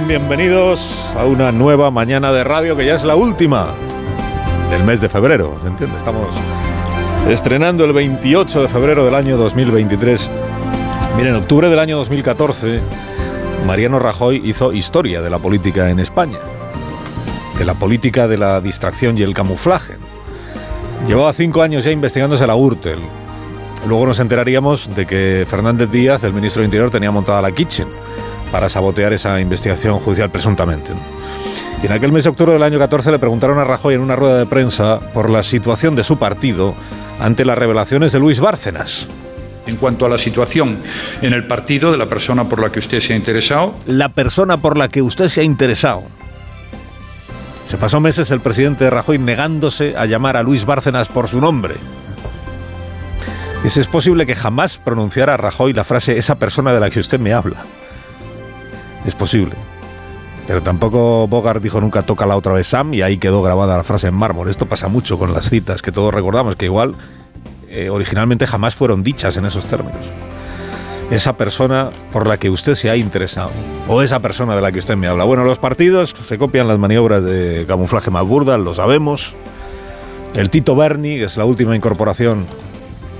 Bienvenidos a una nueva mañana de radio que ya es la última del mes de febrero, ¿me entiendes? Estamos estrenando el 28 de febrero del año 2023. Miren, en octubre del año 2014, Mariano Rajoy hizo historia de la política en España, de la política de la distracción y el camuflaje. Llevaba cinco años ya investigándose la Gürtel. Luego nos enteraríamos de que Fernández Díaz, el ministro de Interior, tenía montada la Kitchen para sabotear esa investigación judicial presuntamente. ¿no? Y en aquel mes de octubre del año 14 le preguntaron a Rajoy en una rueda de prensa por la situación de su partido ante las revelaciones de Luis Bárcenas. En cuanto a la situación en el partido de la persona por la que usted se ha interesado. La persona por la que usted se ha interesado. Se pasó meses el presidente de Rajoy negándose a llamar a Luis Bárcenas por su nombre. ¿Es posible que jamás pronunciara Rajoy la frase esa persona de la que usted me habla? Es posible. Pero tampoco Bogart dijo nunca toca la otra vez Sam y ahí quedó grabada la frase en mármol. Esto pasa mucho con las citas que todos recordamos, que igual eh, originalmente jamás fueron dichas en esos términos. Esa persona por la que usted se ha interesado, o esa persona de la que usted me habla. Bueno, los partidos se copian las maniobras de camuflaje más burdas, lo sabemos. El Tito Berni, que es la última incorporación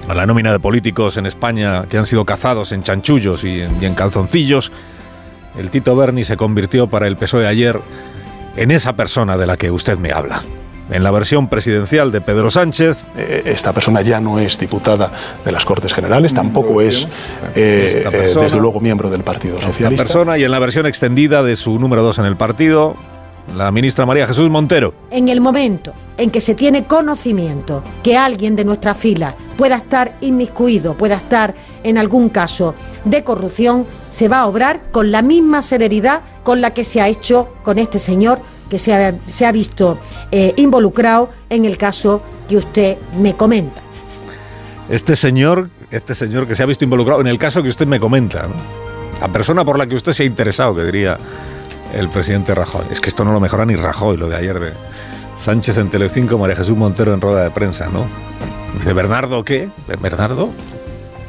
a la nómina de políticos en España que han sido cazados en chanchullos y en, y en calzoncillos el Tito Berni se convirtió para el PSOE ayer en esa persona de la que usted me habla. En la versión presidencial de Pedro Sánchez. Eh, esta persona ya no es diputada de las Cortes Generales, tampoco es, eh, eh, desde luego, miembro del Partido Socialista. Esta persona y en la versión extendida de su número dos en el partido, la ministra María Jesús Montero. En el momento en que se tiene conocimiento que alguien de nuestra fila pueda estar inmiscuido, pueda estar en algún caso de corrupción, se va a obrar con la misma celeridad con la que se ha hecho con este señor que se ha, se ha visto eh, involucrado en el caso que usted me comenta. Este señor, este señor que se ha visto involucrado en el caso que usted me comenta, ¿no? la persona por la que usted se ha interesado, que diría el presidente Rajoy. Es que esto no lo mejora ni Rajoy, lo de ayer de Sánchez en Telecinco, María Jesús Montero en rueda de prensa, ¿no? Dice, ¿Bernardo qué? ¿Bernardo?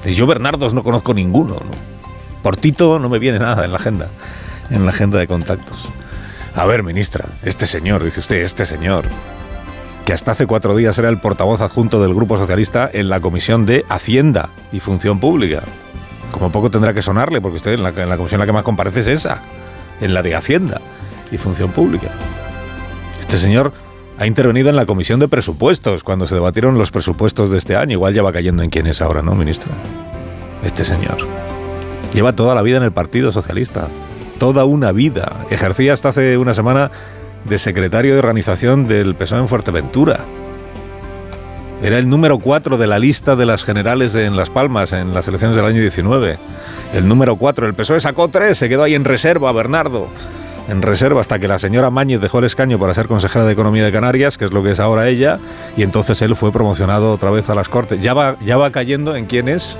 Y yo Bernardos no conozco ninguno, ¿no? Por Tito no me viene nada en la agenda, en la agenda de contactos. A ver, ministra, este señor, dice usted, este señor, que hasta hace cuatro días era el portavoz adjunto del Grupo Socialista en la Comisión de Hacienda y Función Pública. Como poco tendrá que sonarle, porque usted en la, en la comisión en la que más comparece es esa, en la de Hacienda y Función Pública. Este señor ha intervenido en la Comisión de Presupuestos cuando se debatieron los presupuestos de este año. Igual ya va cayendo en quién es ahora, ¿no, ministro? Este señor. Lleva toda la vida en el Partido Socialista. Toda una vida. Ejercía hasta hace una semana de secretario de organización del PSOE en Fuerteventura. Era el número 4 de la lista de las generales de, en Las Palmas en las elecciones del año 19. El número 4. El PSOE sacó 3, se quedó ahí en reserva, Bernardo. En reserva hasta que la señora Mañez dejó el escaño para ser consejera de Economía de Canarias, que es lo que es ahora ella, y entonces él fue promocionado otra vez a las Cortes. Ya va, ya va cayendo en quién es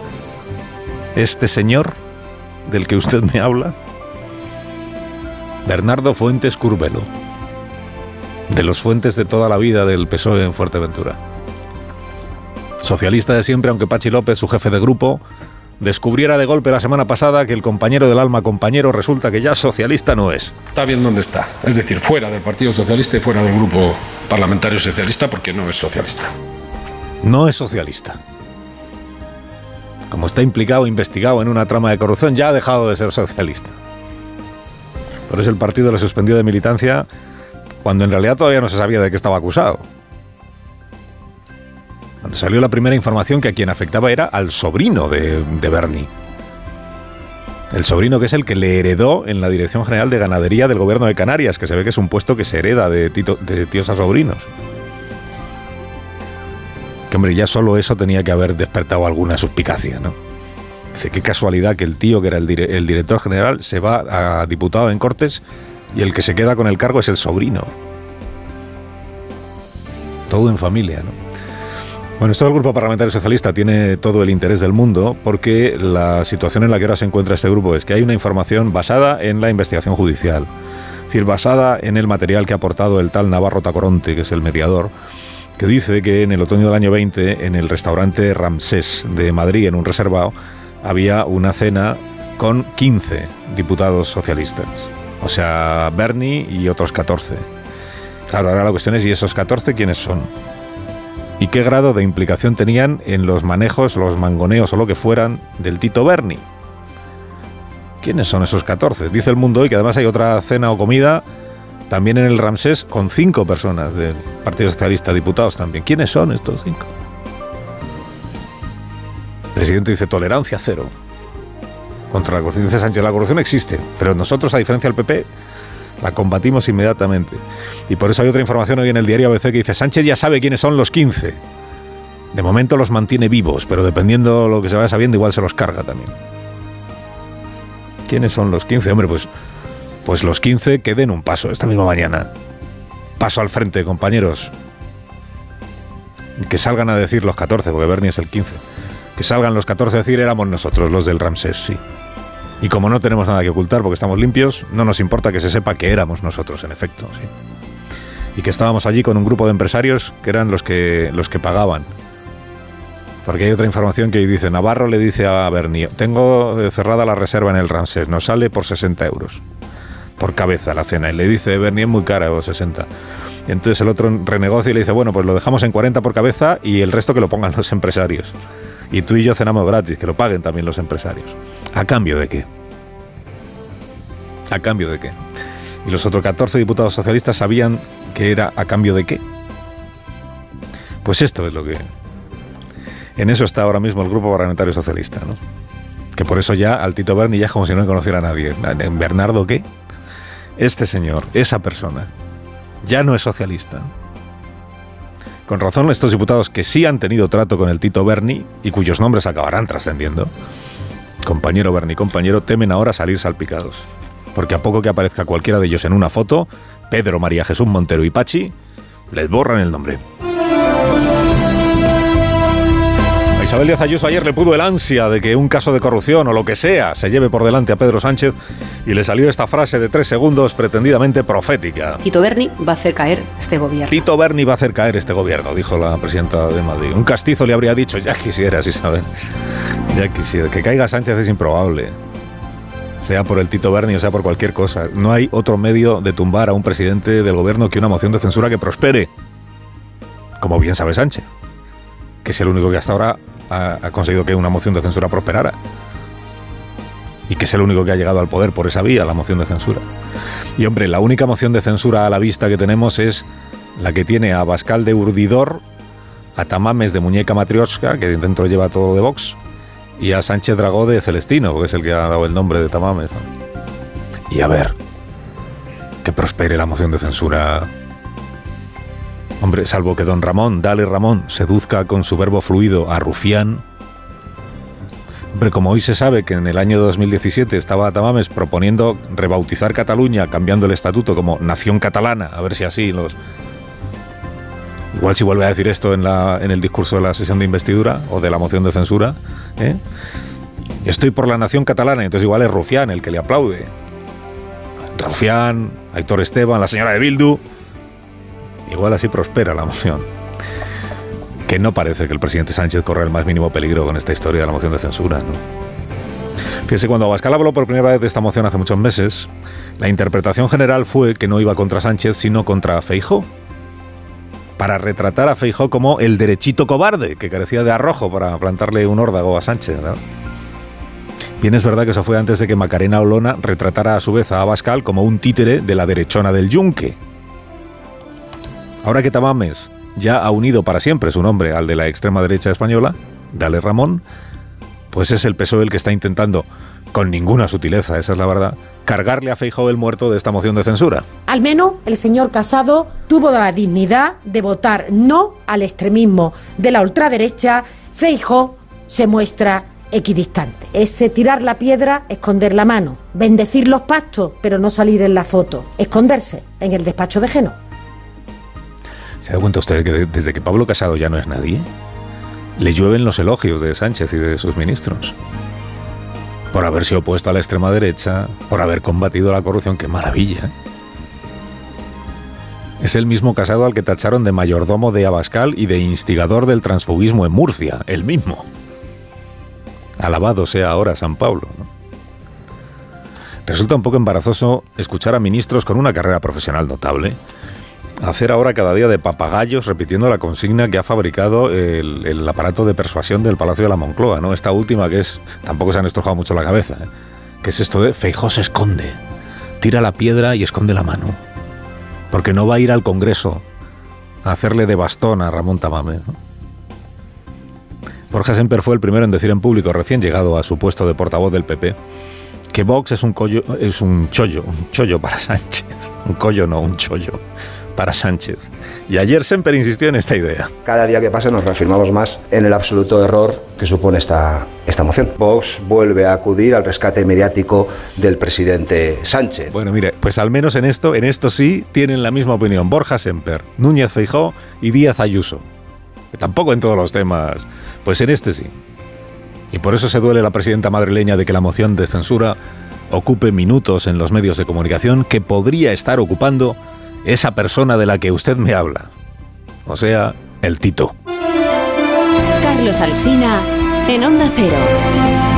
este señor del que usted me habla. Bernardo Fuentes Curbelo, de los fuentes de toda la vida del PSOE en Fuerteventura. Socialista de siempre, aunque Pachi López, su jefe de grupo, descubriera de golpe la semana pasada que el compañero del alma compañero resulta que ya socialista no es. Está bien donde está, es decir, fuera del Partido Socialista y fuera del grupo parlamentario socialista porque no es socialista. No es socialista. Como está implicado, investigado en una trama de corrupción, ya ha dejado de ser socialista. Por eso el partido le suspendió de militancia cuando en realidad todavía no se sabía de qué estaba acusado. Salió la primera información que a quien afectaba era al sobrino de, de Bernie. El sobrino que es el que le heredó en la Dirección General de Ganadería del Gobierno de Canarias, que se ve que es un puesto que se hereda de, tito, tíos a sobrinos. Que hombre, ya solo eso tenía que haber despertado alguna suspicacia, ¿no? Dice, qué casualidad que el tío que era el director general se va a diputado en Cortes y el que se queda con el cargo es el sobrino. todo en familia, ¿no? Bueno, esto del Grupo Parlamentario Socialista tiene todo el interés del mundo porque la situación en la que ahora se encuentra este grupo es que hay una información basada en la investigación judicial, es decir, basada en el material que ha aportado el tal Navarro Tacoronte, que es el mediador, que dice que en el otoño del año 20, en el restaurante Ramsés de Madrid, en un reservado, había una cena con 15 diputados socialistas. O sea, Bernie y otros 14. Claro, ahora la cuestión es, ¿y esos 14 quiénes son? ¿Y qué grado de implicación tenían en los manejos, los mangoneos o lo que fueran del Tito Berni? ¿Quiénes son esos 14? Dice el mundo hoy que además hay otra cena o comida también en el Ramsés con cinco personas del Partido Socialista, diputados también. ¿Quiénes son estos cinco? El presidente dice tolerancia cero contra la corrupción. Dice Sánchez, la corrupción existe, pero nosotros, a diferencia del PP, la combatimos inmediatamente. Y por eso hay otra información hoy en el diario ABC que dice, Sánchez ya sabe quiénes son los 15. De momento los mantiene vivos, pero dependiendo de lo que se vaya sabiendo, igual se los carga también. ¿Quiénes son los 15? Hombre, pues, pues los 15 que den un paso esta misma mañana. Paso al frente, compañeros. Que salgan a decir los 14, porque Bernie es el 15. Que salgan los 14 a decir éramos nosotros, los del Ramsés, sí. Y como no tenemos nada que ocultar porque estamos limpios, no nos importa que se sepa que éramos nosotros, en efecto. ¿sí? Y que estábamos allí con un grupo de empresarios que eran los que, los que pagaban. Porque hay otra información que dice, Navarro le dice a Bernie, tengo cerrada la reserva en el Ramsés, nos sale por 60 euros por cabeza la cena. Y le dice, Bernie es muy cara, o 60. Y entonces el otro renegocia y le dice, bueno, pues lo dejamos en 40 por cabeza y el resto que lo pongan los empresarios. Y tú y yo cenamos gratis, que lo paguen también los empresarios. ¿A cambio de qué? ¿A cambio de qué? Y los otros 14 diputados socialistas sabían que era a cambio de qué. Pues esto es lo que... En eso está ahora mismo el Grupo Parlamentario Socialista, ¿no? Que por eso ya al Tito Berni ya es como si no conociera a nadie. ¿En Bernardo qué? Este señor, esa persona, ya no es socialista. Con razón, estos diputados que sí han tenido trato con el Tito Berni y cuyos nombres acabarán trascendiendo, compañero Berni, compañero, temen ahora salir salpicados. Porque a poco que aparezca cualquiera de ellos en una foto, Pedro, María Jesús Montero y Pachi, les borran el nombre. Isabel Díaz Ayuso ayer le pudo el ansia de que un caso de corrupción o lo que sea se lleve por delante a Pedro Sánchez y le salió esta frase de tres segundos pretendidamente profética. Tito Berni va a hacer caer este gobierno. Tito Berni va a hacer caer este gobierno, dijo la presidenta de Madrid. Un castizo le habría dicho, ya quisieras, Isabel. Ya quisiera. Que caiga Sánchez es improbable. Sea por el Tito Berni o sea por cualquier cosa. No hay otro medio de tumbar a un presidente del gobierno que una moción de censura que prospere. Como bien sabe Sánchez. Que es el único que hasta ahora ha, conseguido que una moción de censura prosperara. Y que es el único que ha llegado al poder por esa vía, la moción de censura. Y hombre, la única moción de censura a la vista que tenemos es la que tiene a Bascal de Urdidor, a Tamames de Muñeca Matrioska, que dentro lleva todo lo de Vox, y a Sánchez Dragó de Celestino, que es el que ha dado el nombre de Tamames. Y a ver, que prospere la moción de censura Hombre, salvo que don Ramón, dale Ramón, seduzca con su verbo fluido a Rufián. Hombre, como hoy se sabe que en el año 2017 estaba Tamames proponiendo rebautizar Cataluña, cambiando el estatuto como Nación Catalana, a ver si así los... Igual si vuelve a decir esto en, la, en el discurso de la sesión de investidura o de la moción de censura, ¿eh? Estoy por la Nación Catalana, entonces igual es Rufián el que le aplaude. Rufián, Héctor Esteban, la señora de Bildu, Igual así prospera la moción. Que no parece que el presidente Sánchez corra el más mínimo peligro con esta historia de la moción de censura. ¿no? Fíjese, cuando Abascal habló por primera vez de esta moción hace muchos meses, la interpretación general fue que no iba contra Sánchez, sino contra Feijó. Para retratar a Feijó como el derechito cobarde que carecía de arrojo para plantarle un órdago a Sánchez. Bien, es verdad que eso fue antes de que Macarena Olona retratara a su vez a Abascal como un títere de la derechona del yunque. Ahora que Tamames ya ha unido para siempre su nombre al de la extrema derecha española, Dale Ramón, pues es el PSOE el que está intentando, con ninguna sutileza, esa es la verdad, cargarle a Feijóo el muerto de esta moción de censura. Al menos el señor Casado tuvo la dignidad de votar no al extremismo de la ultraderecha. Feijóo se muestra equidistante. Ese tirar la piedra, esconder la mano, bendecir los pactos, pero no salir en la foto, esconderse en el despacho de Geno. ¿Se da cuenta usted que desde que Pablo Casado ya no es nadie? Le llueven los elogios de Sánchez y de sus ministros. Por haberse opuesto a la extrema derecha, por haber combatido la corrupción. ¡Qué maravilla! Es el mismo casado al que tacharon de mayordomo de Abascal y de instigador del transfugismo en Murcia, el mismo. Alabado sea ahora San Pablo. Resulta un poco embarazoso escuchar a ministros con una carrera profesional notable hacer ahora cada día de papagayos repitiendo la consigna que ha fabricado el, aparato de persuasión del Palacio de la Moncloa, ¿no? Esta última que es, tampoco se han estrujado mucho la cabeza, ¿eh? que es esto de Feijó se esconde, tira la piedra y esconde la mano porque no va a ir al Congreso a hacerle de bastón a Ramón Tamame. Borja Semper fue el primero en decir en público, recién llegado a su puesto de portavoz del PP, que Vox es un, collo, es un chollo, un chollo para Sánchez. Un collo no, un chollo para Sánchez. Y ayer Semper insistió en esta idea. Cada día que pasa nos reafirmamos más en el absoluto error que supone esta, esta moción. Vox vuelve a acudir al rescate mediático del presidente Sánchez. Bueno, mire, pues al menos en esto, en esto sí tienen la misma opinión Borja Semper, Núñez Feijó y Díaz Ayuso. tampoco en todos los temas, pues en este sí. Y por eso se duele la presidenta madrileña de que la moción de censura ocupe minutos en los medios de comunicación que podría estar ocupando esa persona de la que usted me habla. O sea, el Tito. Carlos Alsina en Onda Cero.